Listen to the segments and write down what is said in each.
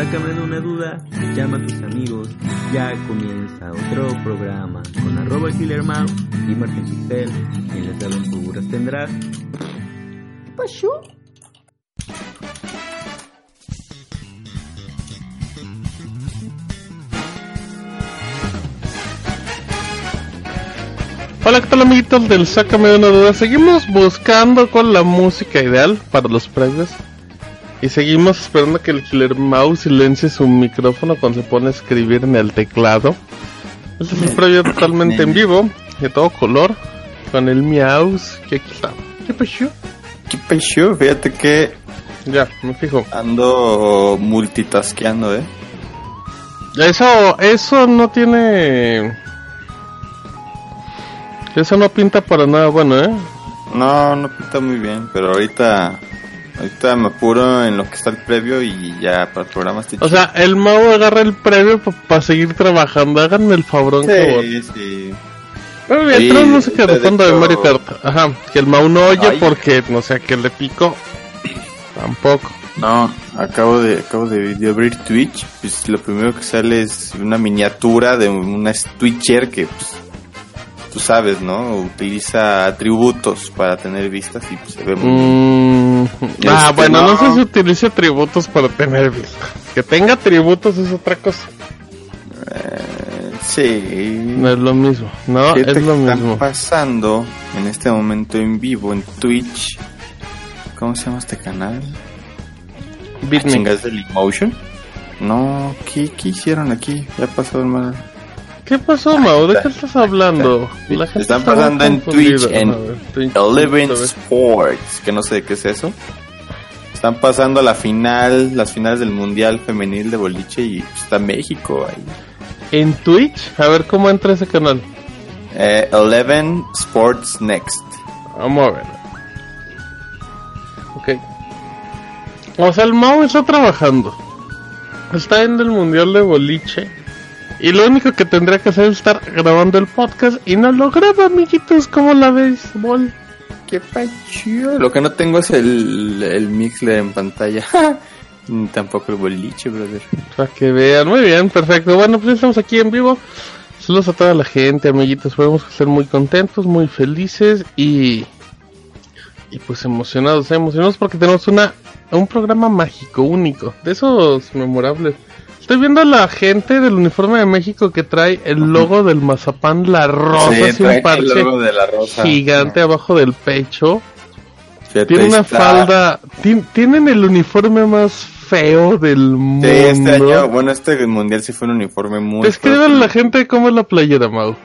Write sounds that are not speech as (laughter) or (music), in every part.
Sácame de una duda, llama a tus amigos, ya comienza otro programa con arroba Killer Mouse y Martín Susel, quien les aventuras tendrá. ¿Qué pasó? Hola, ¿qué tal amiguitos del Sácame de una duda? Seguimos buscando con la música ideal para los premios. Y seguimos esperando que el Killer Mouse silencie su micrófono cuando se pone a escribir en el teclado. Este es un previo totalmente en vivo, de todo color, con el Meows que aquí está. ¿Qué pasó? ¿Qué pasó? Fíjate que Ya, me fijo. ando multitaskeando, ¿eh? Eso, eso no tiene... Eso no pinta para nada bueno, ¿eh? No, no pinta muy bien, pero ahorita ahorita me apuro en lo que está el previo y ya para el programa estoy O sea, el Mau agarra el premio para seguir trabajando. Háganme el fabrón, cabrón. Sí, sí. Pero bien, Sí, música de fondo de Mario Kart. Ajá, que el Mau no oye Ay. porque no sé a qué le pico. Tampoco. No, acabo de acabo de, de abrir Twitch, pues lo primero que sale es una miniatura de una Twitcher que pues tú sabes, ¿no? Utiliza atributos para tener vistas y pues se ve muy Mm, (laughs) ah, Este, bueno, no. no. sé si utilice atributos para tener vista. Que tenga atributos es otra cosa. Eh, sí. No es lo mismo. No, Fíjate es que lo están mismo. pasando en este momento en vivo en Twitch. ¿Cómo se llama este canal? Beatnik. ¿Chingas del Emotion? No, ¿qué, ¿qué hicieron aquí? Ya pasó el mal. ¿Qué pasó, Mau? ¿De qué estás hablando? La gente Están pasando en. Twitch, en Eleven. Sports, que no sé qué es eso. Están pasando la final, las finales del Mundial Femenil de Boliche y está México ahí. ¿En Twitch? A ver cómo entra ese canal. Eh, Eleven Sports Next. Vamos a ver. Ok. O sea, el Mau está trabajando. Está en el mundial de boliche. Y lo único que tendría que hacer es estar grabando el podcast. Y no lo graba, amiguitos. ¿Cómo la ves, Bol? Qué pacho. Lo que no tengo es el, el Mixler en pantalla. (laughs) Ni Tampoco el boliche, brother. Para que vean. Muy bien, perfecto. Bueno, pues estamos aquí en vivo. Saludos a toda la gente, amiguitos. Podemos ser muy contentos, muy felices y. Y pues emocionados, emocionados porque tenemos una un programa mágico, único, de esos memorables. Estoy viendo a la gente del uniforme de México que trae el logo del mazapán, la rosa, Sí, así un parche el logo de la rosa. gigante abajo del pecho. Tiene una está- falda, ti- tienen el uniforme más feo del Sí, mundo. este año, bueno, este mundial sí fue un uniforme muy. Describe a la gente cómo es la playera, Mau.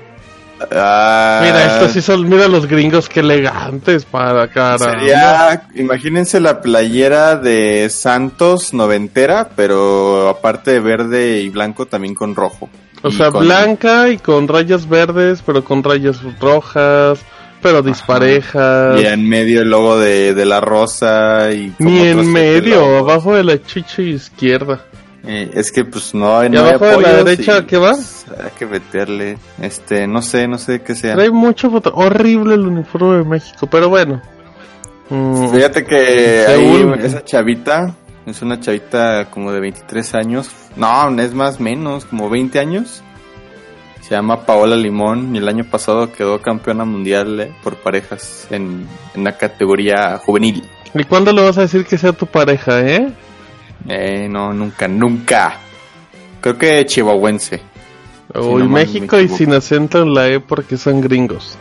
Ah, Mira, estos sí son, mira los gringos, qué elegantes para cara. Sería, imagínense la playera de Santos noventera, pero aparte de verde y blanco también con rojo. O sea, con- blanca y con rayas verdes, pero con rayas rojas, pero disparejas. Y en medio el logo de, de la rosa y Ni en medio, abajo de la chicha izquierda. Eh, es que pues no hay ¿Y no hay abajo de la derecha y, qué va? pues, hay que meterle, este, no sé, no sé qué sea. Trae mucho foto. Horrible el uniforme de México, pero bueno. Mm, Fíjate que ahí esa chavita es una chavita como de 23 años. No, es más menos, como 20 años. Se llama Paola Limón y el año pasado quedó campeona mundial eh, por parejas en, en la categoría juvenil. ¿Y cuándo le vas a decir que sea tu pareja, eh? Eh, no, nunca, nunca. Creo que chihuahuense. Uy, no, México y sin acento en la E porque son gringos.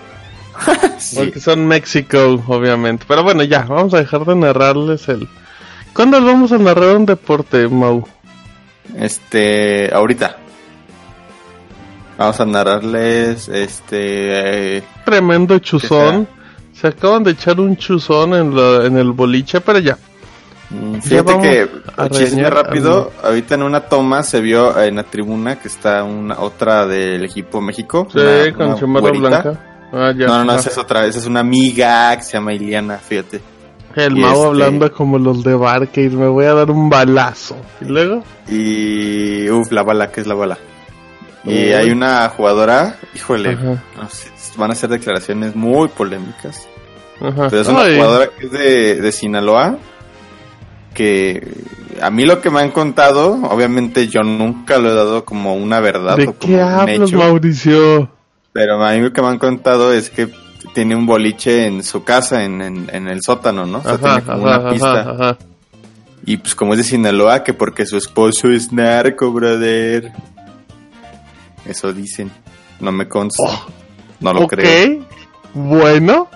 (laughs) Sí. Porque son México, obviamente. Pero bueno, ya, vamos a dejar de narrarles el... ¿Cuándo vamos a narrar un deporte, Mau? Este, ahorita. Vamos a narrarles, este, eh, Tremendo chuzón. Se acaban de echar un chuzón en, la- en el boliche, pero ya. Mm, Fíjate que, a chisme rápido, ahorita en una toma se vio en la tribuna que está una otra del equipo México. Sí, una- con güerita. blanca. Ah, ya. No, no, no, Ah. esa es otra, esa es una amiga que se llama Iliana, fíjate. El mago este- hablando como los de Barcade, me voy a dar un balazo. ¿Y luego? Y, uff, la bala, que es la bala. Y hay una jugadora, híjole, Ajá, no sé, van a ser declaraciones muy polémicas. ajá. Pero es una Ay, jugadora que es de, de Sinaloa. Que a mí lo que me han contado, obviamente yo nunca lo he dado como una verdad ¿De o qué como un hablas, hecho. Mauricio? Pero a mí lo que me han contado es que tiene un boliche en su casa, en, en, en el sótano, ¿no? O sea, Ajá, tiene como ajá, una pista. ajá. Y pues como es de Sinaloa, que porque su esposo es narco, brother. Eso dicen. No me consta. no lo Oh, ok, creo. bueno.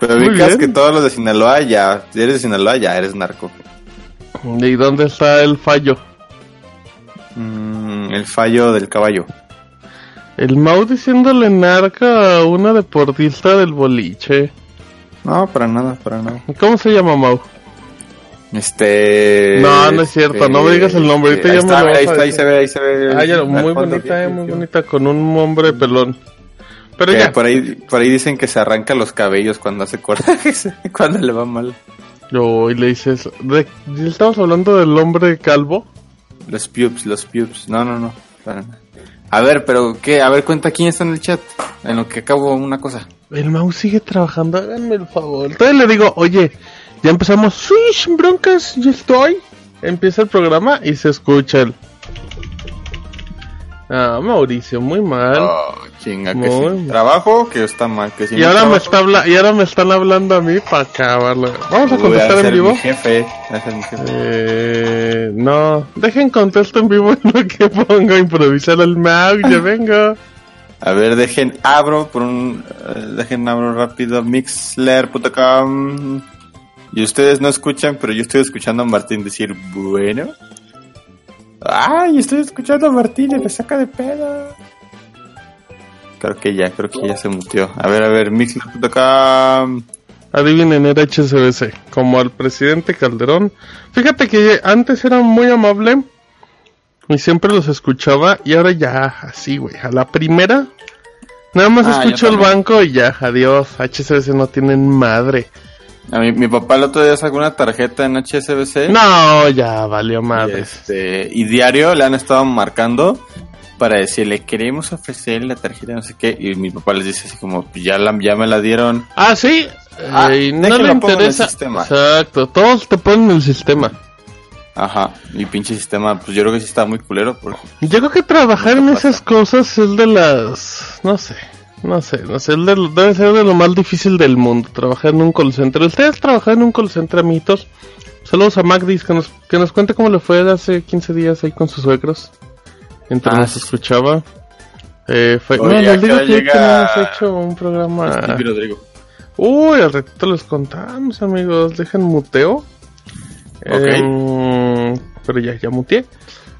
Pero ubicas que todos los de Sinaloa ya, si eres de Sinaloa ya eres narco. ¿Y dónde está el fallo? Mm, el fallo del caballo. El Mau diciéndole narca a una deportista del boliche. No, para nada, para nada. ¿Cómo se llama Mau? Este. No, no es cierto, no me digas el nombre, ahorita ahí ya está, ahí está, se ve, ahí se ve. Ah, ya, muy bonita, eh, muy bonita, con un hombre pelón. Pero Que ya, por ahí, por ahí dicen que se arranca los cabellos cuando hace corajes, (laughs) cuando le va mal. Yo y le dices, de- estamos hablando del hombre calvo. Los pubes, los pubes. No, no, no. A ver, pero ¿qué? A ver, cuenta quién está en el chat. En lo que acabo una cosa. El Mau sigue trabajando, háganme el favor. Entonces le digo, oye, ya empezamos, Swish, broncas, ya estoy. Empieza el programa y se escucha el... Ah, Mauricio, muy mal. Oh, chinga, que Muy sí. mal. Trabajo, que está mal. Que y ahora me está habla y ahora me están hablando a mí para acabarlo. Vamos a contestar en vivo. mi jefe. mi. Eh, no, dejen contesto en vivo (laughs) en lo que pongo a improvisar el Mau, ya vengo. A ver, dejen abro por un. eh, dejen abro rápido mixler.com. Y ustedes no escuchan, pero yo estoy escuchando a Martín decir, bueno. Ay, estoy escuchando a Martín y me saca de pedo. Creo que ya, creo que ya se muteó. A ver, a ver, mixler.com. Adivinen, era HSBC, como al presidente Calderón. Fíjate que antes era muy amable y siempre los escuchaba y ahora ya así, güey, a la primera. Nada más Ah, escucho el banco y ya, adiós. HSBC no tienen madre. A mi, mi papá el otro día sacó una tarjeta en HSBC. No, ya valió Y, madre. este, y diario le han estado marcando para decirle, queremos ofrecer la tarjeta, no sé qué. Y mi papá les dice así como, "Pues ya, la, ya me la dieron. Ah, sí. Ah, eh, y no le en el interesa. sistema. Exacto, todos te ponen el sistema. Ajá, y pinche sistema, pues yo creo que sí está muy culero. Porque... Yo creo que trabajar No en esas cosas es de las... No sé, no sé, no sé, debe ser de lo más difícil del mundo, trabajar en un call center. ¿Ustedes trabajan en un call center, amiguitos? Saludos a Magdis, que nos, que nos cuente cómo le fue hace 15 días ahí con sus suegros. Mientras Ah, nos escuchaba. Eh, fue... Oye, no, ¿a les qué digo que llega hecho un programa... Stevie Rodrigo. Uy, al ratito les contamos, amigos. Dejen muteo. Ok. Em, pero ya, ya muteé.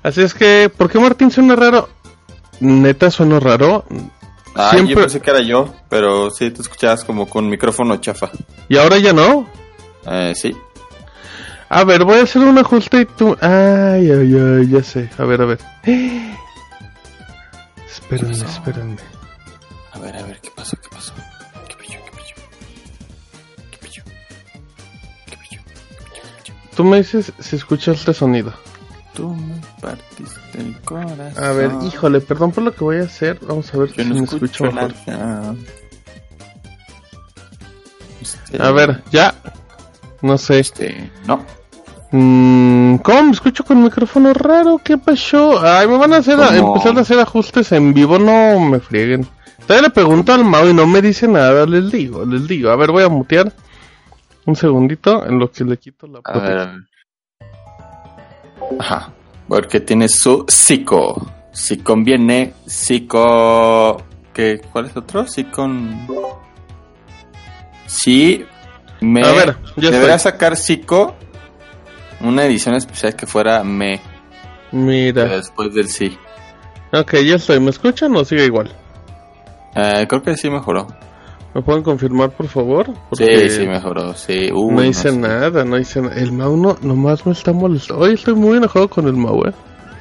Así es que, ¿por qué Martín suena raro? Neta suena raro. Ah, Siempre- yo pensé que era yo, pero sí te escuchabas como con micrófono chafa. Y ahora ya no. Eh, sí. A ver, voy a hacer un ajuste y tú. Ay, ay, ay, ya sé. A ver, a ver. (gasps) Espérenme, espérenme. A ver, a ver, ¿qué pasó? ¿Qué pasó? ¿Qué pillo? ¿Qué pillo? ¿Qué pillo? ¿Qué pillo? Tú me dices si escuchas este sonido. Tú me partiste el corazón. A ver, híjole, perdón por lo que voy a hacer. Vamos a ver Yo si no me escucho escucho mejor. Este, A ver, ya. No sé. Este, no. Mm, ¿Cómo me escucho con micrófono raro? ¿Qué pasó? Ay, me van a hacer empezar a hacer ajustes en vivo, no me frieguen. Todavía le pregunto al Mau y no me dice nada, les digo, les digo. A ver, voy a mutear un segundito en lo que le quito la A Ajá. Porque tiene su psico. Si conviene, psico. ¿Qué? ¿Cuál es otro? Si con. Si me. A ver, ya Debería estoy. sacar psico. Una edición especial que fuera me. Mira, Después del sí. ok, ya estoy. ¿Me escuchan o sigue igual? Eh, creo que sí mejoró. ¿Me pueden confirmar, por favor? Sí, sí, mejoró. Sí. Uh, no no hice sé. nada, no hice nada. El Mau no, nomás me está molestando. Hoy estoy muy enojado con el Mau, eh.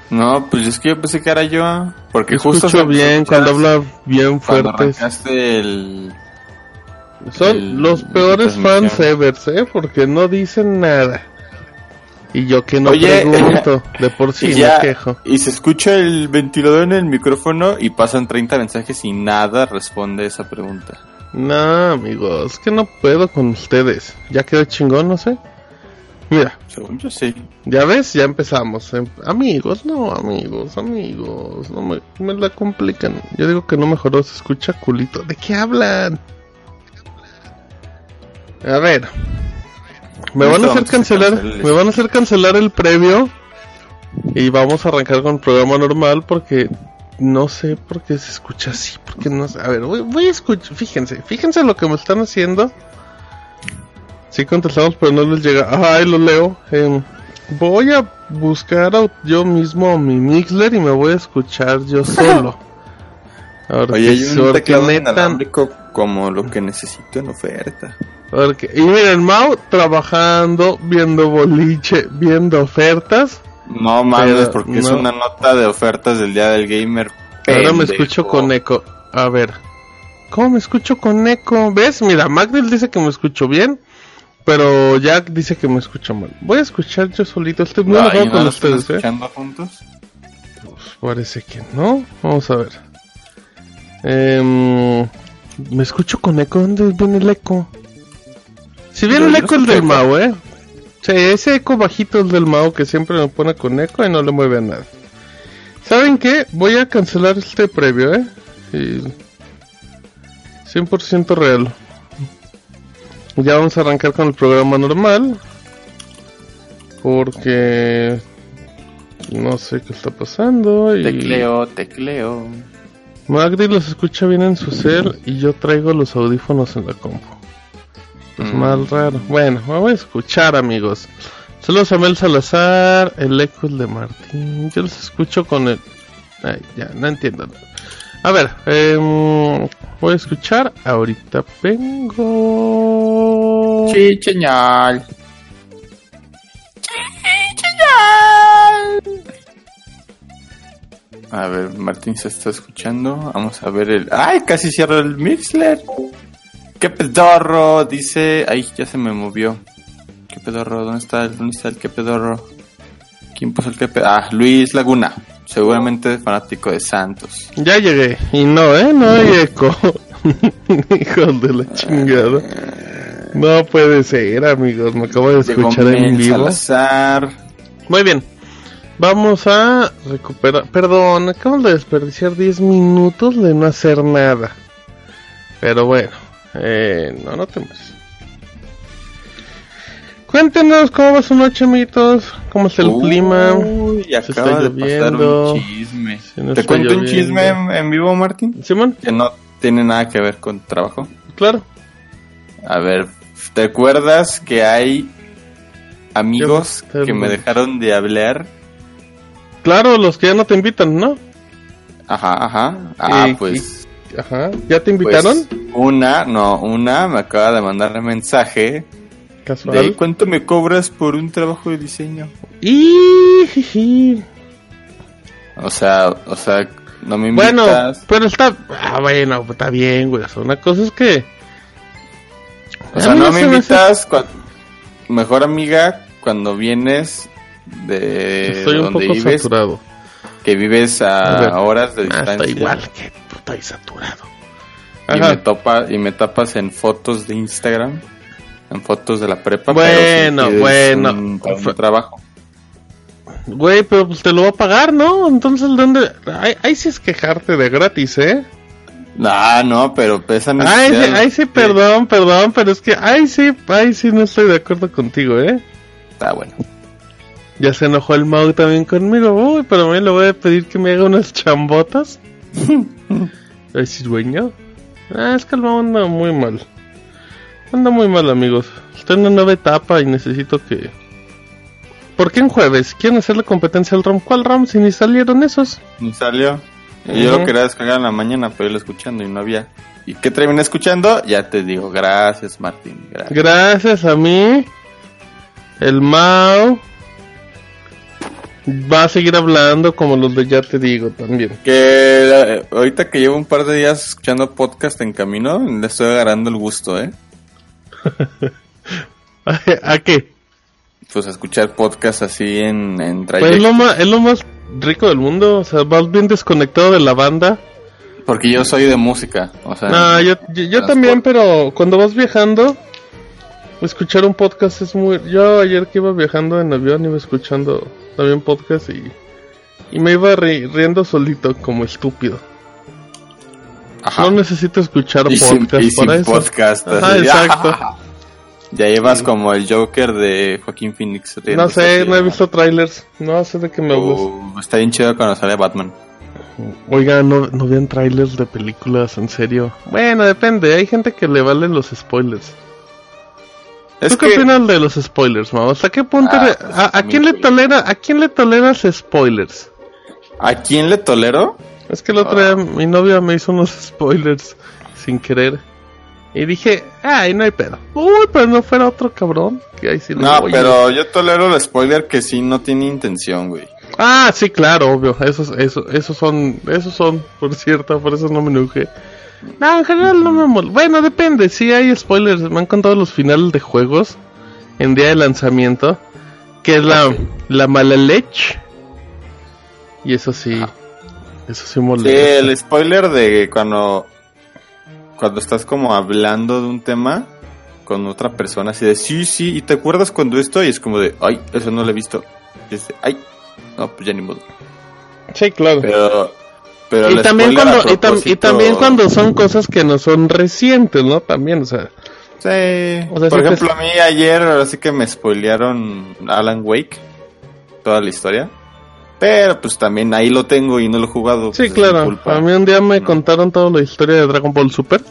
No, pues es que yo pensé que era yo. Porque Escucho justo se- bien cuando habla bien arrancaste el... Son el- los peores fans ever, ¿eh? Porque no dicen nada. Y yo que no Oye, pregunto, (laughs) de por sí me quejo. Y se escucha el ventilador en el micrófono y pasan 30 mensajes y nada responde esa pregunta. No, amigos, que no puedo con ustedes. Ya quedó chingón, no sé. Mira, Según yo sí. ya ves, ya empezamos. Em- Amigos, no, amigos, amigos, no me, me la complican. Yo digo que no mejoró, se escucha culito. ¿De qué hablan? A ver. Me van a hacer cancelar me van a hacer cancelar el previo y vamos a arrancar con el programa normal porque no sé por qué se escucha así, porque no sé. A ver, voy, voy a escuchar, fíjense, fíjense lo que me están haciendo. Sí contestamos, pero no les llega. Ay, lo leo. Em, voy a buscar a- yo mismo mi Mixler y me voy a escuchar yo (laughs) solo. Ahora Oye, hay un teclado inalámbrico como lo que necesito en oferta. porque- y miren, Mau trabajando, viendo boliche, viendo ofertas. No mames, porque es una nota de ofertas del Día del Gamer. Ahora me pendejo. escucho con eco. A ver. ¿Cómo me escucho con eco? ¿Ves? Mira, Magdal dice que me escucho bien. Pero Jack dice que me escucha mal. Voy a escuchar yo solito. Estoy muy enojado ¿no con están ustedes, ¿eh? escuchando juntos? Parece que no. Vamos a ver. Em, me escucho con eco. ¿Dónde viene el eco? Si viene el eco, el escucho del. Mao, ¿eh? Sí, ese eco bajito es del Mao que siempre me pone con eco y no le mueve a nada. ¿Saben qué? Voy a cancelar este previo, ¿eh? Y 100% real. Ya vamos a arrancar con el programa normal. Porque no sé qué está pasando. Y Tecleo, tecleo. Magdi los escucha bien en su cel y yo traigo los audífonos en la compu. Es Mm. mal raro. Bueno, me voy a escuchar, amigos. Saludos a Mel Salazar, el eco de Martín. Yo los escucho con el. Ay, ya, no entiendo. A ver, em, voy a escuchar. Ahorita vengo. Chicheñal. A ver, Martín se está escuchando. Vamos a ver el. ¡Ay! Casi cierro el Mixler. ¡Qué pedorro! Dice. ¡Ay! Ya se me movió. ¿Qué pedorro? ¿Dónde está el, dónde está el qué pedorro? ¿Quién puso el qué pedorro? Ah, Luis Laguna. Seguramente fanático de Santos. Ya llegué. Y no, ¿eh? No hay eco. (laughs) Hijos de la chingada. No puede ser, amigos. Me acabo de Llegó escuchar en vivo. Salazar. Muy bien. Vamos a recuperar. Perdón, acabamos de desperdiciar 10 minutos de no hacer nada. Pero bueno, eh, no, no temas. Cuéntenos cómo va su noche, amiguitos. ¿Cómo está el clima? Uy, Se está acaba de pasar un chisme. No ¿Te está cuento un chisme en, en vivo, Martín? Simón, Que no tiene nada que ver con trabajo. claro. A ver, ¿te acuerdas que hay amigos que me dejaron de hablar? Claro, los que ya no te invitan, ¿no? Ajá, ajá. Ah, Y- pues, Ajá. ¿Ya te pues, invitaron? una, no, una me acaba de mandar mensaje de Casual. ¿cuánto me cobras por un trabajo de diseño? Y... O sea, o sea, no me Bueno, invitas. pero está... Ah, bueno, está bien, güey. o sea, Una cosa es que... O sea, no me invitas, cua- mejor amiga, cuando vienes de Estoy un donde poco vives, saturado. que vives a, A ver. horas de distancia. está igual que puta y saturado. Y me, topa, y me tapas en fotos de Instagram, en fotos de la prepa. Bueno, pero bueno. un- un Fue- trabajo. Güey, pero pues te lo va a pagar, ¿no? Entonces, ¿dónde? Ahí, ahí sí es quejarte de gratis, ¿eh? Ah, no, pero pesan. Ay, sí, ay, sí, perdón, perdón, pero es que, ay, sí, ay, sí, no estoy de acuerdo contigo, ¿eh? Está bueno. Ya se enojó el Mau también conmigo, uy, pero me le voy a pedir que me haga unas chambotas. (laughs) Sí, dueño. Ah, es que anda muy mal. Anda muy mal, amigos. Estoy en una nueva etapa y necesito que... ¿Por qué en jueves? ¿Quieren hacerle competencia al ROM? ¿Cuál ROM? Si ni salieron esos. ¿Y salió? Yo lo quería descargar en la mañana, pero lo escuchando y no había. ¿Y qué terminé escuchando? Ya te digo, gracias Martín, gracias. Gracias a mí, el Mao va a seguir hablando como los de ya te digo también. Que eh, ahorita que llevo un par de días escuchando podcast en camino, le estoy agarrando el gusto, ¿eh? (laughs) ¿A qué? Pues a escuchar podcast así en, en Pues es trayecto. lo, más, es lo más rico del mundo, o sea, vas bien desconectado de la banda. Porque yo soy de música, o sea... No, yo, yo, yo también, pero cuando vas viajando, escuchar un podcast es muy... Yo ayer que iba viajando en avión iba escuchando también podcast y, y me iba ri- riendo solito como estúpido. Ajá. No necesito escuchar y sin, podcast y sin para eso. podcast. Ajá, así, exacto. Ya llevas como el Joker de Joaquín Phoenix. No sé, no he visto trailers. No sé de qué me gusta. Uh, está bien chido cuando sale Batman. Oiga, no, no vean trailers de películas, en serio. Bueno, depende. Hay gente que le valen los spoilers. ¿Tú qué opinas de los spoilers, Mau? ¿Hasta qué punto Ah, le- pues, a, a quién le tolera a quién le toleras spoilers? ¿A quién le tolero? Es que el otro Ah. día mi novia me hizo unos spoilers sin querer. Y dije, ay, no hay pedo. Uy, pero no fuera otro cabrón. Que ahí sí No, voy. pero yo tolero el spoiler que sí no tiene intención, güey. Ah, sí, claro, obvio. Esos, esos, esos son, esos son, por cierto, por eso no me enojé. No, en general no me mol. Bueno, depende. Sí hay spoilers. Me han contado los finales de juegos en día de lanzamiento. Que es la, Ok. la mala leche. Y eso sí, eso sí Sí, molesta. el spoiler de cuando cuando estás como hablando de un tema con otra persona así de sí, sí, y te acuerdas cuando esto y es como de, ay, eso no lo he visto. Y es de, ay, no, pues ya ni modo. Sí, claro. Pero pero y también cuando y, tam- y propósito- también cuando son cosas que no son recientes, ¿no? También, o sea, Sí. O sea, Por sí te- ejemplo, a mí ayer ahora sí que me spoilearon Alan Wake, toda la historia. Pero pues también ahí lo tengo y no lo he jugado. sí, pues, es mi claro. culpa. A mí un día me contaron toda la historia de Dragon Ball Super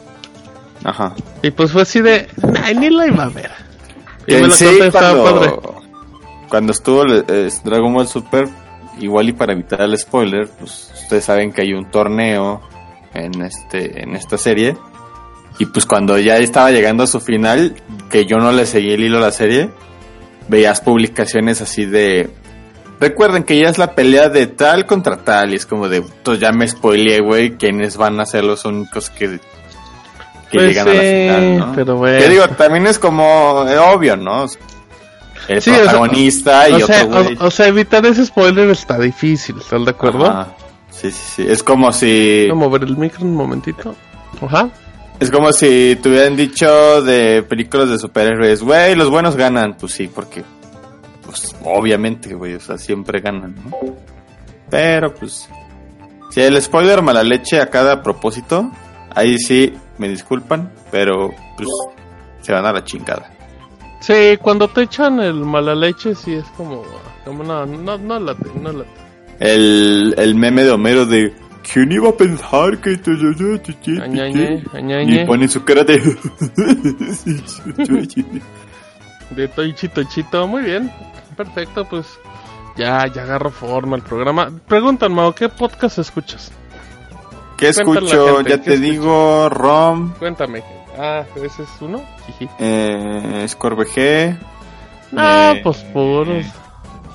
Ajá. y pues fue así de, ay, ni la iba a ver. Y Que me en lo sí, conté, estaba cuando, padre. cuando estuvo eh, Dragon Ball Super, igual y para evitar el spoiler, pues ustedes saben que hay un torneo en este en esta serie. Y pues cuando ya estaba llegando a su final, que yo no le seguí el hilo a la serie, veías publicaciones así de... Recuerden que ya es la pelea de tal contra tal, y es como de, pues ya me spoileé, güey, quienes van a ser los únicos que, que Pues llegan a la final, ¿no? pero bueno. Que digo, también es como eh, obvio, ¿no? El Sí, o sea, protagonista y o, otro güey. o, o sea, evitar ese spoiler está difícil, ¿estás de acuerdo? Ajá. Sí, sí, sí. Es como si... Voy a mover el micro un momentito. Ajá. Es como si te hubieran dicho de películas de superhéroes, güey, los buenos ganan. Pues sí, porque, pues obviamente, güey, o sea, siempre ganan, ¿no? Pero, pues, si el spoiler mala leche a cada propósito, ahí sí me disculpan, pero, pues, se van a la chingada. Sí, cuando te echan el mala leche, sí es como, como no, no, no late, no late. El, el meme de Homero de, ¿quién iba a pensar que... Añañe, añañe. Y pone su cara de... (laughs) De Toichi Tochito, muy bien. Perfecto, pues ya, ya agarro forma el programa. Preguntan, Mao, ¿qué podcast escuchas? ¿Qué escucho? gente, ya ¿qué te digo, Rom, Cuéntame. Ah, ¿ese es uno? Eh, Scorvg. Ah, eh, pues puros.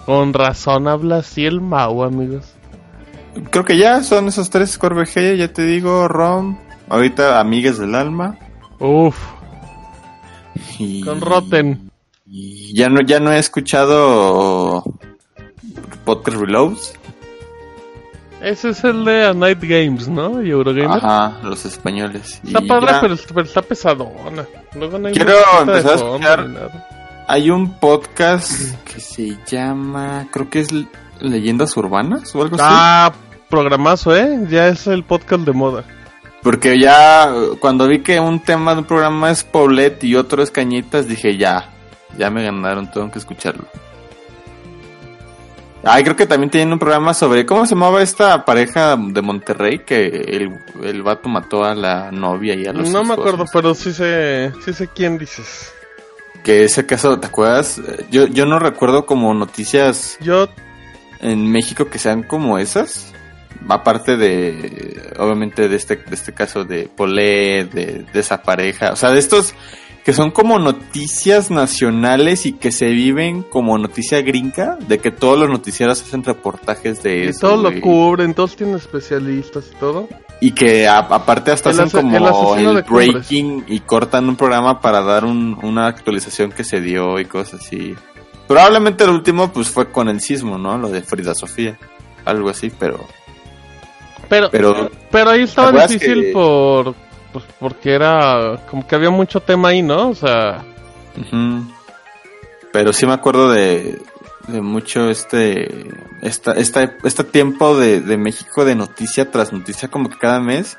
Con razón habla así el Mau, amigos. Creo que ya son esos tres Scorvg, ya te digo, Rom. Ahorita Amigas del Alma. Uf, Y, con Rotten. y ya no, ya no he escuchado Podcast Reloads. Ese es el de A Night Games, ¿no? Y Eurogamer. Ajá, los españoles. Está padre, pero, pero está pesadona. Luego no hay Quiero empezar a escuchar-. Hay un podcast que se llama, creo que es Leyendas Urbanas o algo así. Ah, programazo, ¿eh? Ya es el podcast de moda. Porque ya cuando vi que un tema de un programa es Poblet y otro es Cañitas, dije ya, ya me ganaron, tengo que escucharlo. Ay, creo que también tienen un programa sobre, ¿cómo se llamaba esta pareja de Monterrey? Que el, el vato mató a la novia y a los No me acuerdo, pero sí sé, sí sé quién dices. Que ese caso, ¿te acuerdas? Yo, yo no recuerdo como noticias Yo, en México que sean como esas. aparte de, obviamente de este, de este caso de Polé, de, de esa pareja, o sea, de estos que son como noticias nacionales y que se viven como noticia gringa, de que todos los noticieros hacen reportajes de Y eso. todos lo cubren, todos tienen especialistas y todo. Y que a- aparte hasta El hacen el como el cumbres. breaking y cortan un programa para dar un- una actualización que se dio y cosas así. Probablemente el último pues fue con el sismo, ¿no? Lo de Frida Sofía. Algo así, pero... Pero, pero, Pero ahí estaba ¿te acuerdas difícil que- por, pues, porque era como que había mucho tema ahí, ¿no? O sea. Pero sí me acuerdo de, de mucho este, esta, esta, este tiempo de, de México de noticia tras noticia como que cada mes.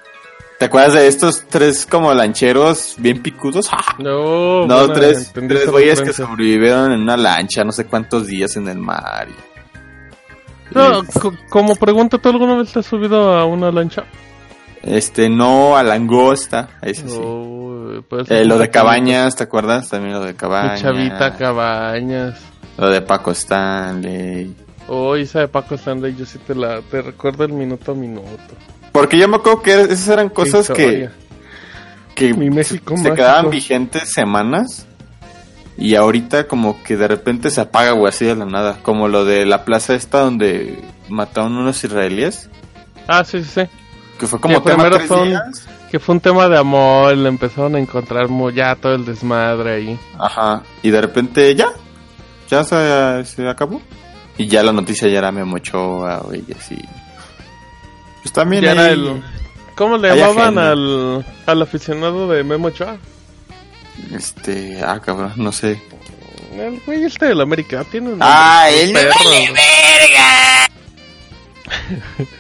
¿Te acuerdas de estos tres como lancheros bien picudos? ¡Ah! (laughs) no, No, tres, tres güeyes que sobrevivieron en una lancha no sé cuántos días en el mar. y- No, como pregunta, ¿tú alguna vez te has subido a una lancha? Este, no a langosta, ese sí. Oh, puede ser Eh, lo de. Cabañas, ¿te acuerdas? También lo de Cabañas. chavita Cabañas. Lo de Paco Stanley. Oh, esa de Paco Stanley, yo sí te la te recuerdo el minuto a minuto. Porque yo me acuerdo que esas eran cosas que, que Mi México se mágico. quedaban vigentes semanas. Y ahorita como que de repente se apaga, güey, así de la nada. Como lo de la plaza esta donde mataron unos israelíes. Ah, sí, sí, sí. Que fue como Que tema tres fue un- días. Que fue un tema de amor, le empezaron a encontrar ya todo el desmadre ahí. Ajá. Y de repente ya. Ya se, se acabó. Y ya la noticia ya era Memo Ochoa, güey, y así. Pues también era el- ¿Cómo le llamaban al, al aficionado de Memo Ochoa? Este, ah, cabrón, no sé. El güey este del América tiene un Ah, perro, vale güey.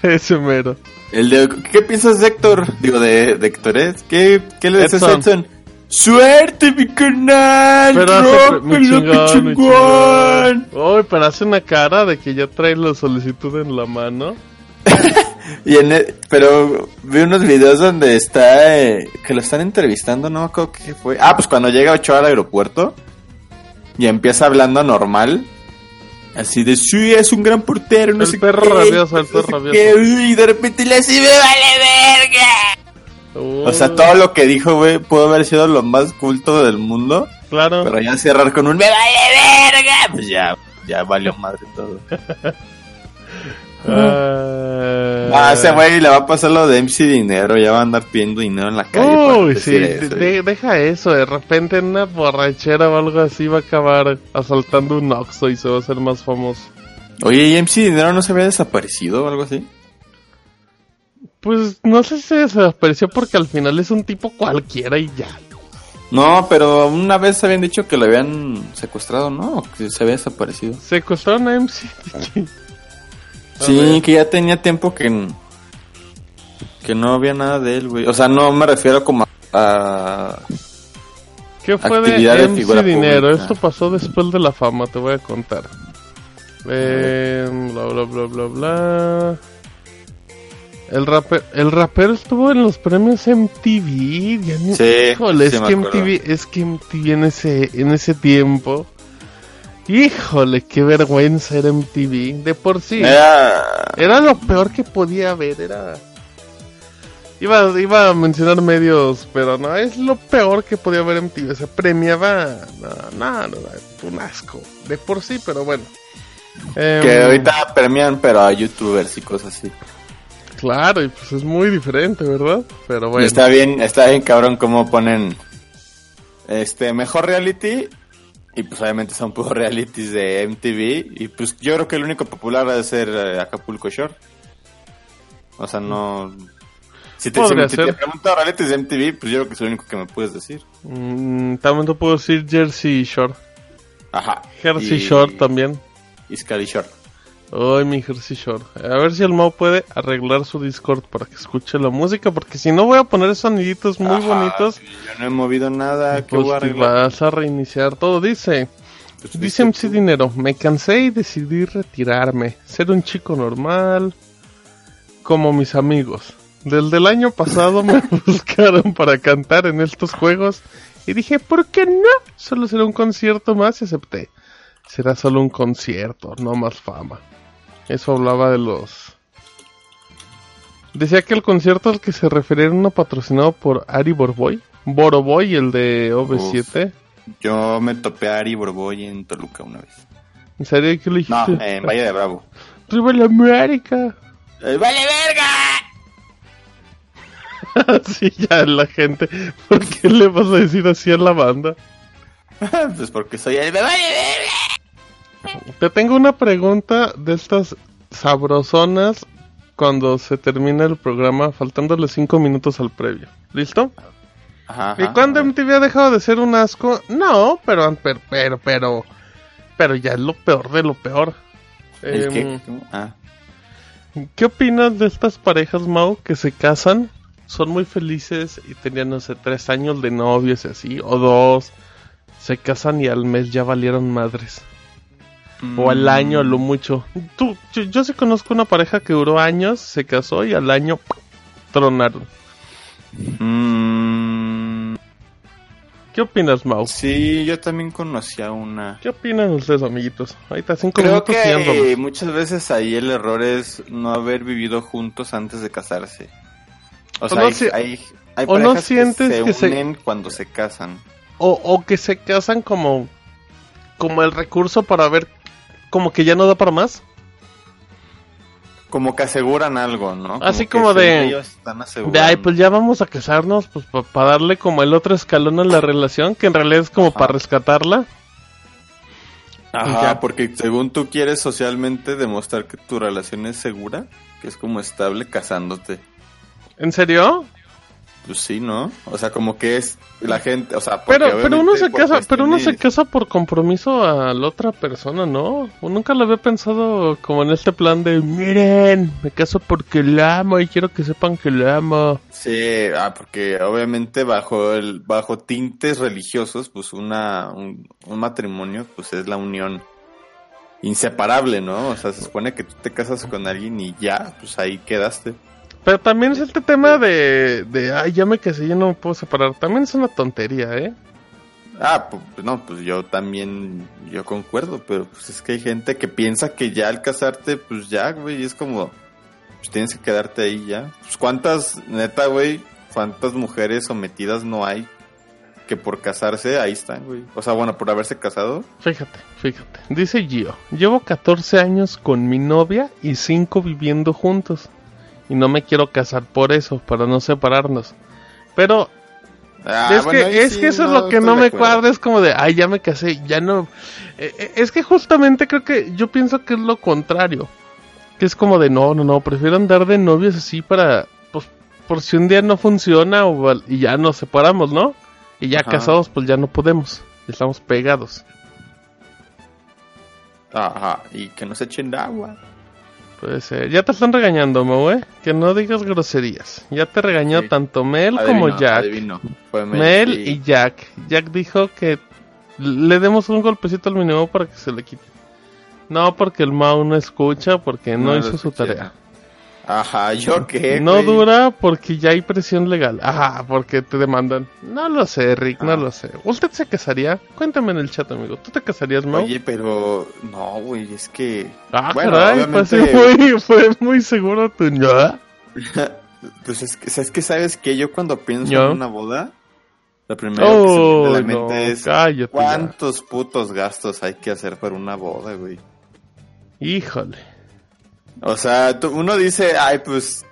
(laughs) Ese mero. El de, ¿qué piensas de Héctor? Digo, de, de Héctor, ¿eh? ¿Qué, qué le dices a Edson. ¡Suerte, mi canal! Pero hace ¡Rómpelo, muy chingón, muy chingón! chingón. Uy, pero hace una cara de que ya trae la solicitud en la mano. (laughs) Y en el- pero vi unos videos donde está, eh, que lo están entrevistando, no me acuerdo qué fue. Ah, pues cuando llega Ochoa al aeropuerto y empieza hablando normal. Así de, sí, es un gran portero, no El sé perro qué, rabioso, el perro rabioso. qué, Y de repente le dice, me vale verga. O sea, todo lo que dijo, güey, pudo haber sido lo más culto del mundo. Claro. Pero ya cerrar con un me vale verga. Pues ya, ya valió madre todo. (laughs) Ah, Ah, ese güey le va a pasar lo de MC Dinero. Ya va a andar pidiendo dinero en la calle. Uy, sí, eso, de- deja eso, de repente en una borrachera o algo así va a acabar asaltando un Oxxo y se va a hacer más famoso. Oye, ¿y MC Dinero no se había desaparecido o algo así? Pues no sé si se desapareció porque al final es un tipo cualquiera y ya. No, pero una vez habían dicho que lo habían secuestrado, ¿no? O que se había desaparecido. Secuestraron a MC. A Sí, que ya tenía tiempo que... Que no había nada de él, güey. O sea, no me refiero como a... ¿Qué fue de MC Dinero? pública. Esto pasó después de la fama, te voy a contar. Eh, bla bla bla bla bla. El rapero, el rapero estuvo en los premios MTV. ya ni- Sí, híjole, sí es que. MTV, es que MTV en ese, en ese tiempo. Híjole, qué vergüenza era MTV. De por sí. Era... Era lo peor que podía haber, era... Iba, iba a mencionar medios, pero no, es lo peor que podía haber en TV. Se premiaba... No, no, no, un asco. De por sí, pero bueno. Em, Que ahorita premian, pero a youtubers y cosas así. Claro, y pues es muy diferente, ¿verdad? Pero Y bueno. Está bien, está bien cabrón cómo ponen este mejor reality y pues obviamente son puros (laughs) realities de MTV y pues yo creo que el único popular va a ser eh, Acapulco Shore. O sea, no si te, si me- te pregunto realities de MTV, pues yo creo que es lo único que me puedes decir. Mm, también te puedo decir Jersey Shore. Ajá. Jersey Y- Shore también. Y Scary Shore. Ay, mi Jersey Shore. A ver si el Mau puede arreglar su Discord para que escuche la música, porque si no voy a poner soniditos muy Ajá, bonitos. Yo no he movido nada, ¿qué Pues voy a arreglar? vas a reiniciar todo. Dice, Pues, dice MC tú. Dinero, me cansé y decidí retirarme, ser un chico normal, como mis amigos. Desde el año pasado me (laughs) buscaron para cantar en estos juegos y dije, ¿por qué no? Solo será un concierto más y acepté. Será solo un concierto, no más fama. Eso hablaba de los Decía que el concierto al que se refería era uno patrocinado por Ari Borboy. Boroboy, el de OV7. Yo me topé a Ari Borboy en Toluca una vez. ¿En serio qué le No, dijiste? en Valle de Bravo. ¡Arriba la América! ¡Eh, ¡Vale verga! (laughs) sí, ya la gente. ¿Por qué le vas a decir así a la banda? (laughs) pues porque soy el ¡Me vale verga! Te tengo una pregunta de estas sabrosonas cuando se termina el programa, faltándole 5 minutos al previo. ¿Listo? Ajá, ¿Y cuándo MTV ha dejado de ser un asco? No, pero, pero, pero, pero, pero ya es lo peor de lo peor. ¿El Em, qué? Ah. ¿Qué opinas de estas parejas, Mau, que se casan, son muy felices y tenían, no sé, tres años de novios y así, o dos, se casan y al mes ya valieron madres? O al año, a lo mucho. Tú, yo, yo sí conozco una pareja que duró años, se casó y al año tronaron. Mm, ¿Qué opinas, Mau? sí, yo también conocía una. ¿Qué opinan ustedes, amiguitos? Ahí está, cinco Creo minutos que muchas veces ahí el error es no haber vivido juntos antes de casarse. O O sea, no hay, si- hay, hay o no parejas sientes que se que se- unen cuando se casan. O, o que se casan como, como el recurso para ver, como que ya no da para más. Como que aseguran algo, ¿no? Así como de- ellos están. De, ay, pues ya vamos a casarnos, pues para darle como el otro escalón a la relación, que en realidad es como Ajá. para rescatarla. Ajá, Ya. porque según tú quieres socialmente demostrar que tu relación es segura, que es como estable casándote. ¿En serio? Pues sí, ¿no? O sea, como que es la gente, o sea, Pero, pero uno se casa, pero uno se casa por compromiso a la otra persona, ¿no? O nunca lo había pensado como en este plan de, miren, me caso porque la amo y quiero que sepan que la amo. Sí, ah, porque obviamente bajo el bajo tintes religiosos, pues una un, un matrimonio pues es la unión inseparable, ¿no? O sea, se supone que tú te casas con alguien y ya, pues ahí quedaste. Pero también es este tema de, de, ay, ya me casé, ya no me puedo separar. También es una tontería, ¿eh? Ah, pues no, pues yo también yo concuerdo, pero pues es que hay gente que piensa que ya al casarte, pues ya, güey, es como pues tienes que quedarte ahí ya. Pues cuántas neta, güey, cuántas mujeres sometidas no hay que por casarse ahí están, güey. O sea, bueno, por haberse casado. Fíjate, fíjate. Dice Gio, llevo 14 años con mi novia y 5 viviendo juntos. Y no me quiero casar por eso, para no separarnos. Pero Ah, es, bueno, que, es sí, que eso es lo que no de me cuadra, es como de, ay, ya me casé, ya no... Eh, eh, es que justamente creo que yo pienso que es lo contrario. Que es como de, no, no, no, prefiero andar de novios así para, pues, por si un día no funciona o, y ya nos separamos, ¿no? Y ya Ajá. casados, pues ya no podemos, estamos pegados. Ajá, y que no se echen agua. Puede ser. Ya te están regañando, Mo, ¿eh? Que no digas groserías. Ya te regañó Sí. tanto Mel Adivino, como Jack. Mel, y Jack. Jack dijo que le demos un golpecito al mínimo para que se le quite. No, porque el Mau no escucha, porque no, hizo su tarea. Ajá, ¿yo qué? No dura porque ya hay presión legal. Ajá, porque te demandan. No lo sé, Rick, no Ah. lo sé. ¿Usted se casaría? Cuéntame en el chat, amigo. ¿Tú te casarías, Mau? Oye, pero no, güey, es que ah, bueno, caray, pues obviamente- muy, fue muy seguro tu (laughs) pues es que, ¿sabes que sabes que yo cuando pienso en una boda, lo primero que se me viene Oh, a la no, mente es cállate. ya. cuántos putos gastos hay que hacer para una boda, güey. Híjole. O sea, tú- uno dice, ay, pues,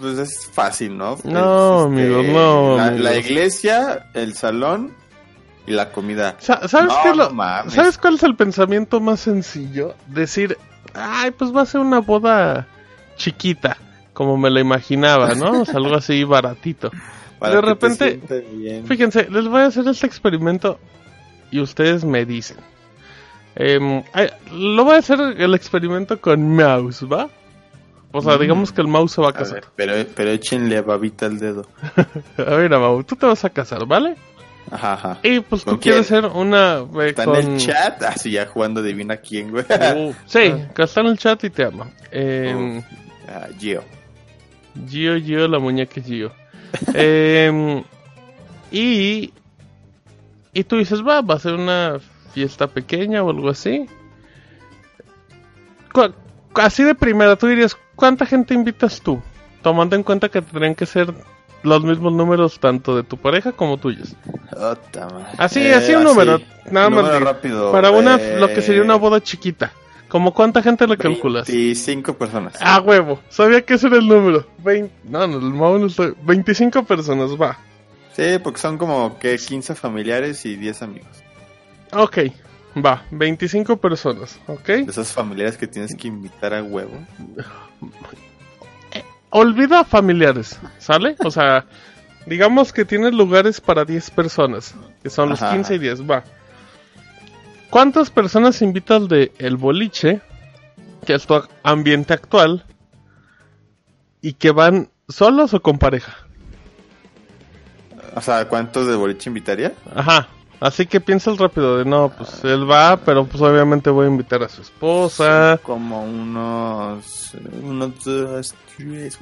pues es fácil, ¿no? No, amigos, no, La, amigos. la iglesia, el salón y la comida. Sa- ¿Sabes, No, qué lo- mames. ¿Sabes cuál es el pensamiento más sencillo? Decir, ay, pues va a ser una boda chiquita, como me la imaginaba, ¿no? O sea, algo así baratito. (laughs) Para de repente, bien. Fíjense, les voy a hacer este experimento y ustedes me dicen. Ay, lo voy a hacer el experimento con Mouse, ¿va? O sea, Mm. digamos que el Mouse se va a A casar. ver, pero, pero échenle babita al dedo. (laughs) A ver, Mau, tú te vas a casar, ¿vale? Ajá, ajá. Y pues tú ¿Con quieres ser una... eh, Está con... en el chat, así ya jugando adivina quién, güey. (laughs) Uh, sí, que está en el chat y te ama. Em, Ah, Gio. Gio, Gio, la muñeca Gio. Em, (laughs) y, y tú dices, va, va a ser una fiesta pequeña o algo así. Así de primera, tú dirías, ¿cuánta gente invitas tú? Tomando en cuenta que tendrían que ser los mismos números tanto de tu pareja como tuyos. Ota. Así, Eh, así un número, nada más. Número digo. rápido. Para una, eh, lo que sería una boda chiquita. ¿Como cuánta gente le calculas? 25 personas. Ah, huevo. Sabía que ese era el número. Vein- No, no, el no está- 25 personas, va. Sí, porque son como que 15 familiares y 10 amigos. Ok, va. 25 personas, ¿ok? De esos familiares que tienes que invitar a huevo. Olvida familiares, ¿sale? O sea, digamos que tienes lugares para 10 personas, que son los Ajá. 15 y 10, va. ¿Cuántas personas invitas de el boliche, que es tu ambiente actual, y que van solos o con pareja? O sea, ¿cuántos de boliche invitaría? Ajá. Así que piensas rápido de no, pues él va, pero pues obviamente voy a invitar a su esposa. Como unos. Unos dos, tres,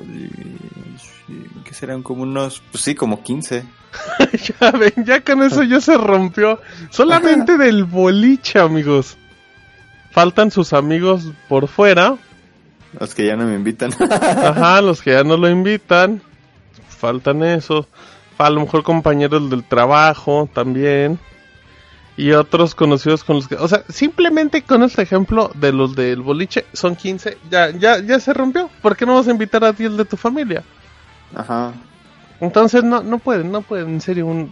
que serán como unos. Pues sí, como 15. (laughs) ya ven, ya con eso ya se rompió. Solamente del boliche, amigos. Faltan sus amigos por fuera. Los que ya no me invitan. Ajá, los que ya no lo invitan. Faltan esos. A lo mejor compañeros del trabajo también. Y otros conocidos con los que... O sea, simplemente con este ejemplo de los del boliche, son 15. Ya, ya, ya se rompió. ¿Por qué no vas a invitar a 10 de tu familia? Ajá. Entonces no, no pueden, no pueden, en serio, un...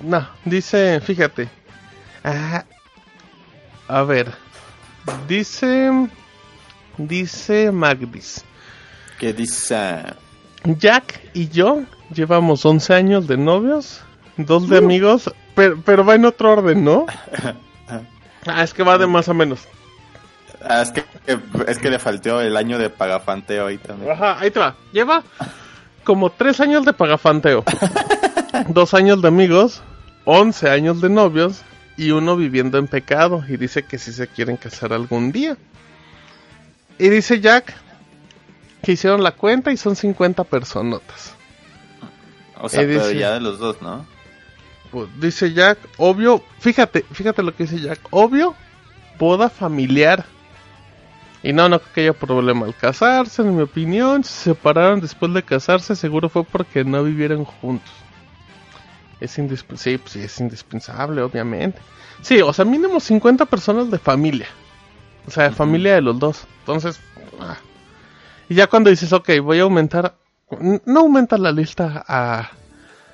No, dice, fíjate. Ah, a ver. Dice... Dice Magdis. Que dice. Jack y yo llevamos 11 años de novios, dos de amigos, pero, pero va en otro orden, ¿no? Ah, es que va de más a menos. Ah, es que, es que le faltó el año de pagafanteo ahí también. Ajá, ahí te va. Lleva como 3 años de pagafanteo, (laughs) dos años de amigos, 11 años de novios y uno viviendo en pecado y dice que si se quieren casar algún día. Y dice Jack que hicieron la cuenta y son 50 personotas. O sea, Eh, pero dice- ya de los dos, ¿no? Pues, dice Jack, obvio, fíjate, fíjate lo que dice Jack, obvio, boda familiar. Y no, no creo que haya problema al casarse, en mi opinión, si se separaron después de casarse, seguro fue porque no vivieron juntos. Es indispensable, sí, pues sí, es indispensable, obviamente. Sí, o sea, mínimo 50 personas de familia. O sea, de familia de los dos. Entonces, ah. y ya cuando dices, ok, voy a aumentar, no aumenta la lista a,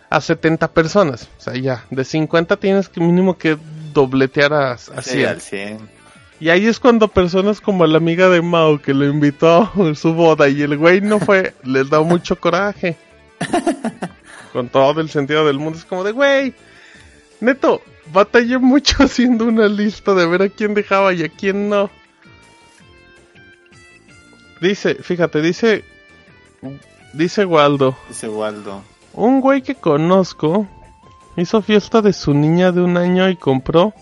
a 70 personas. O sea, ya, de 50 tienes que mínimo que dobletear a, a Sí, 100. al 100. Y ahí es cuando personas como la amiga de Mao que lo invitó a su boda y el güey no fue, (laughs) les da mucho coraje. (laughs) Con todo el sentido del mundo. Es como de, güey, neto, batallé mucho (laughs) haciendo una lista de ver a quién dejaba y a quién no. Dice, fíjate, dice, dice Waldo, Dice Waldo. un güey que conozco hizo fiesta de su niña de un año y compró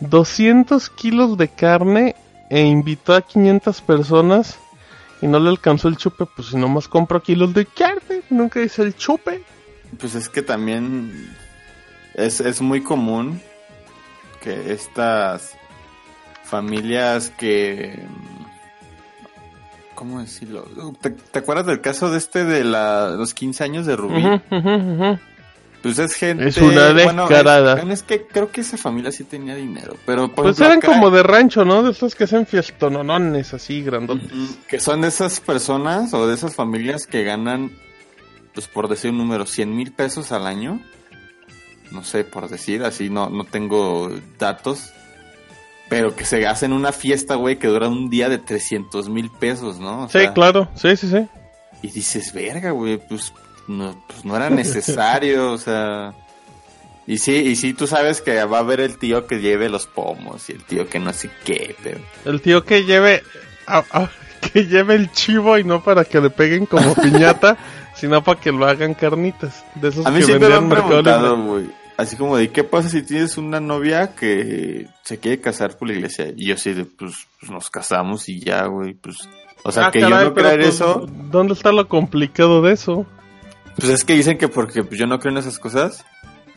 200 kilos de carne e invitó a 500 personas y no le alcanzó el chupe, pues si nomás compró kilos de carne, nunca dice el chupe. Pues es que también es, es muy común que estas familias que... ¿Cómo decirlo? ¿Te, te acuerdas del caso de este de la, los 15 años de Rubí? Pues es gente... Es una descarada. Bueno, es, es que creo que esa familia sí tenía dinero, pero... Por Pues ejemplo, eran acá- como de rancho, ¿no? De esos que hacen fiestononones así grandotes. Que son de esas personas o de esas familias que ganan, pues por decir un número, 100 mil pesos al año. No sé, por decir, así no, no tengo datos. Pero que se hacen una fiesta, güey, que dura un día de 300 mil pesos, ¿no? O Sí, sea, claro, sí, sí, sí. Y dices, verga, güey, pues no, pues no era necesario, o sea... Y sí, y sí, tú sabes que va a haber el tío que lleve los pomos y el tío que no sé qué, pero... El tío que lleve a- a- (laughs) que lleve el chivo y no para que le peguen como (laughs) piñata, sino para que lo hagan carnitas. De esos A mí que siempre me vendían han Mercado preguntado, Libre. güey. Así como de, ¿qué pasa si tienes una novia que se quiere casar por la iglesia? Y yo así de, pues, pues nos casamos y ya, güey, pues... O sea, Ah, que caray, yo no creer pues, eso, ¿Dónde está lo complicado de eso? pues es que dicen que porque pues, yo no creo en esas cosas,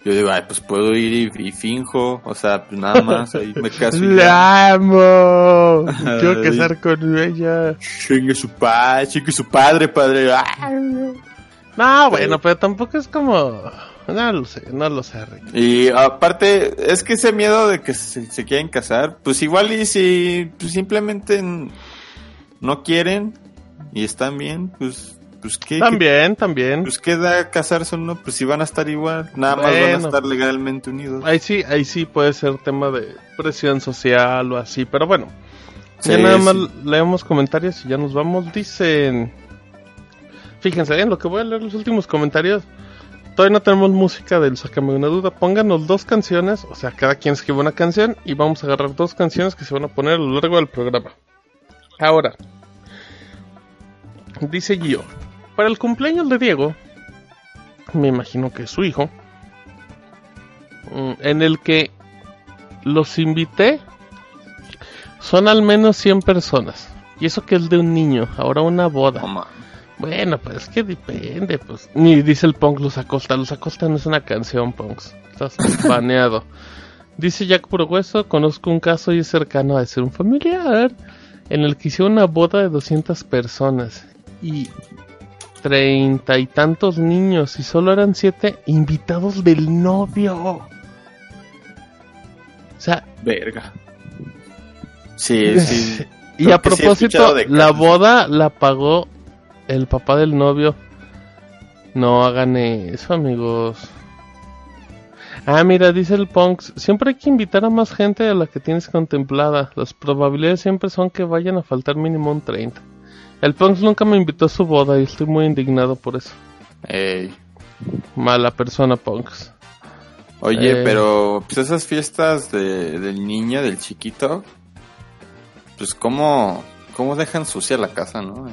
Yo digo, ay, pues puedo ir y, y finjo, o sea, pues nada más, ahí me (laughs) caso. ¡La amo! (laughs) Quiero casar con ella. Chingue su padre, chingue su padre, padre. No, bueno, pero tampoco es como... No lo sé, no lo sé, Rick. Y aparte, es que ese miedo de que se, se quieren casar, pues igual y si pues simplemente no quieren y están bien, pues, pues qué, qué- También, también. pues qué da casarse o no, pues si van a estar igual, nada más van a estar legalmente unidos. Ahí sí, ahí sí puede ser tema de presión social o así, pero bueno. ya Sí, nada más leemos comentarios y ya nos vamos. Dicen... Fíjense, en lo que voy a leer los últimos comentarios. Todavía no tenemos música del Sácame una duda. Pónganos dos canciones, o sea, cada quien escribe una canción y vamos a agarrar dos canciones que se van a poner a lo largo del programa. Ahora, dice Gio, para el cumpleaños de Diego, me imagino que es su hijo, mm, en el que los invité, son al menos 100 personas. Y eso que es de un niño, ahora una boda. Bueno, pues es que depende, pues. Ni dice el Punk Los Acosta. Los Acosta no es una canción, Punks. Estás (laughs) baneado. Dice Jack Puro Hueso, conozco un caso y es cercano a ser un familiar en el que hicieron una boda de 200 personas y treinta y tantos niños y solo eran siete invitados del novio. O sea, Verga. Sí, (laughs) sí. y Creo a sí propósito, la boda la pagó el papá del novio. No hagan eso, amigos. Ah, mira, dice el Punks, siempre hay que invitar a más gente de la que tienes contemplada. Las probabilidades siempre son que vayan a faltar mínimo un 30. El Punks nunca me invitó a su boda y estoy muy indignado por eso. Ey. Mala persona, Punks. Oye, Eh. pero pues esas fiestas de, del niño, del chiquito, pues cómo, cómo dejan sucia la casa, ¿no?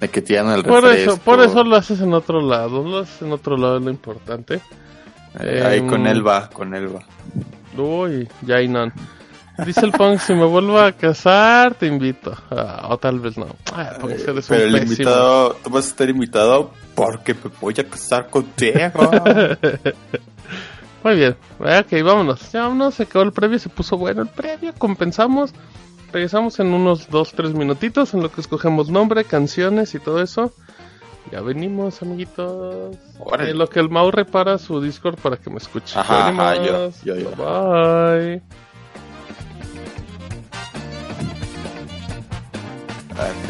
De que tiran el Por refresco. eso, por eso lo haces en otro lado, lo haces en otro lado es lo importante. Eh, ahí Em, con él va, con él va. Uy, ya hay none. Dice el Punk, si me vuelvo a casar, te invito. Ah, o tal vez no. Ah, eres un Pero el pésimo. invitado, tú vas a estar invitado porque me voy a casar contigo. (laughs) Muy bien. Ok, vámonos. Ya vámonos, se acabó el previo, se puso bueno el previo, compensamos. Regresamos en unos 2-3 minutitos en lo que escogemos nombre, canciones y todo eso. Ya venimos, amiguitos. En lo que el Mau repara su Discord para que me escuche. Ajá, ajá, yo- yo- yo. Bye.